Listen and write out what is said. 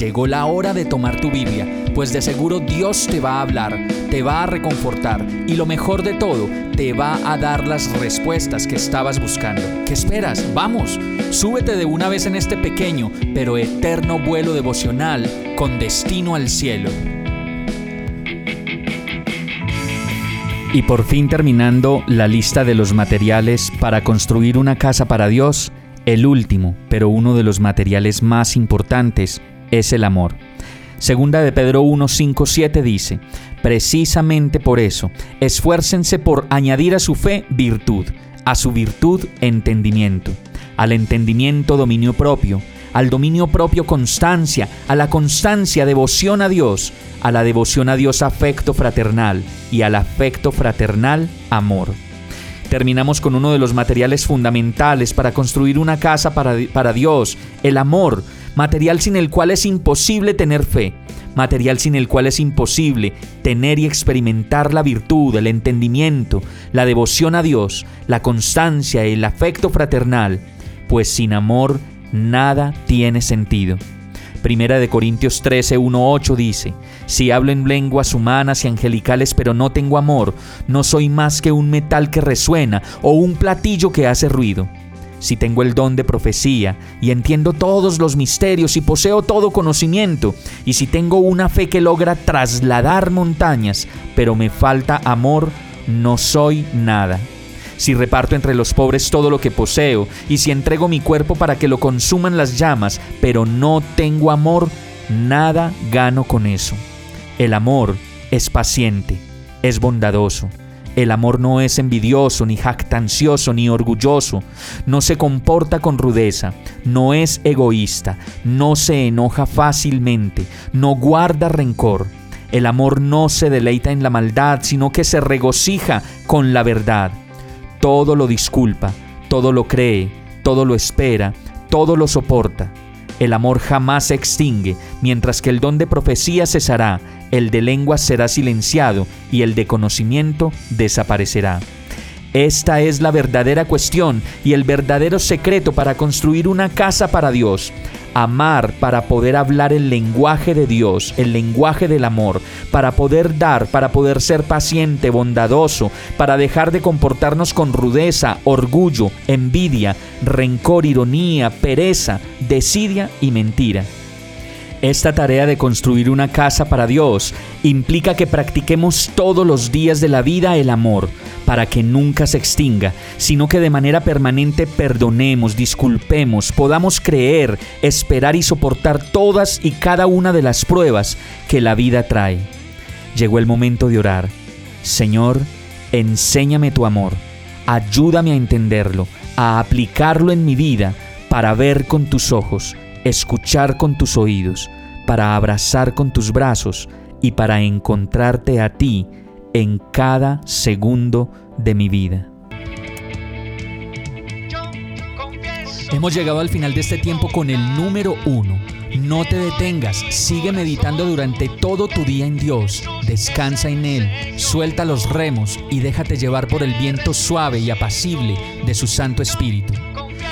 Llegó la hora de tomar tu Biblia, pues de seguro Dios te va a hablar, te va a reconfortar y lo mejor de todo, te va a dar las respuestas que estabas buscando. ¿Qué esperas? Vamos, súbete de una vez en este pequeño pero eterno vuelo devocional con destino al cielo. Y por fin terminando la lista de los materiales para construir una casa para Dios, el último, pero uno de los materiales más importantes, es el amor. Segunda de Pedro 1, 5, 7 dice, precisamente por eso, esfuércense por añadir a su fe virtud, a su virtud entendimiento, al entendimiento dominio propio, al dominio propio constancia, a la constancia devoción a Dios, a la devoción a Dios afecto fraternal y al afecto fraternal amor. Terminamos con uno de los materiales fundamentales para construir una casa para, para Dios, el amor, material sin el cual es imposible tener fe, material sin el cual es imposible tener y experimentar la virtud, el entendimiento, la devoción a Dios, la constancia, el afecto fraternal, pues sin amor nada tiene sentido. Primera de Corintios 13, 1, 8 dice, Si hablo en lenguas humanas y angelicales pero no tengo amor, no soy más que un metal que resuena o un platillo que hace ruido si tengo el don de profecía y entiendo todos los misterios y poseo todo conocimiento, y si tengo una fe que logra trasladar montañas, pero me falta amor, no soy nada. Si reparto entre los pobres todo lo que poseo, y si entrego mi cuerpo para que lo consuman las llamas, pero no tengo amor, nada gano con eso. El amor es paciente, es bondadoso el amor no es envidioso, ni jactancioso, ni orgulloso, no se comporta con rudeza, no es egoísta, no se enoja fácilmente, no guarda rencor. El amor no se deleita en la maldad, sino que se regocija con la verdad. Todo lo disculpa, todo lo cree, todo lo espera, todo lo soporta. El amor jamás se extingue, mientras que el don de profecía cesará, el de lengua será silenciado y el de conocimiento desaparecerá. Esta es la verdadera cuestión y el verdadero secreto para construir una casa para Dios. Amar para poder hablar el lenguaje de Dios, el lenguaje del amor, para poder dar, para poder ser paciente, bondadoso, para dejar de comportarnos con rudeza, orgullo, envidia, rencor, ironía, pereza, desidia y mentira. Esta tarea de construir una casa para Dios implica que practiquemos todos los días de la vida el amor, para que nunca se extinga, sino que de manera permanente perdonemos, disculpemos, podamos creer, esperar y soportar todas y cada una de las pruebas que la vida trae. Llegó el momento de orar. Señor, enséñame tu amor, ayúdame a entenderlo, a aplicarlo en mi vida, para ver con tus ojos escuchar con tus oídos, para abrazar con tus brazos y para encontrarte a ti en cada segundo de mi vida. Hemos llegado al final de este tiempo con el número uno. No te detengas, sigue meditando durante todo tu día en Dios, descansa en Él, suelta los remos y déjate llevar por el viento suave y apacible de su Santo Espíritu.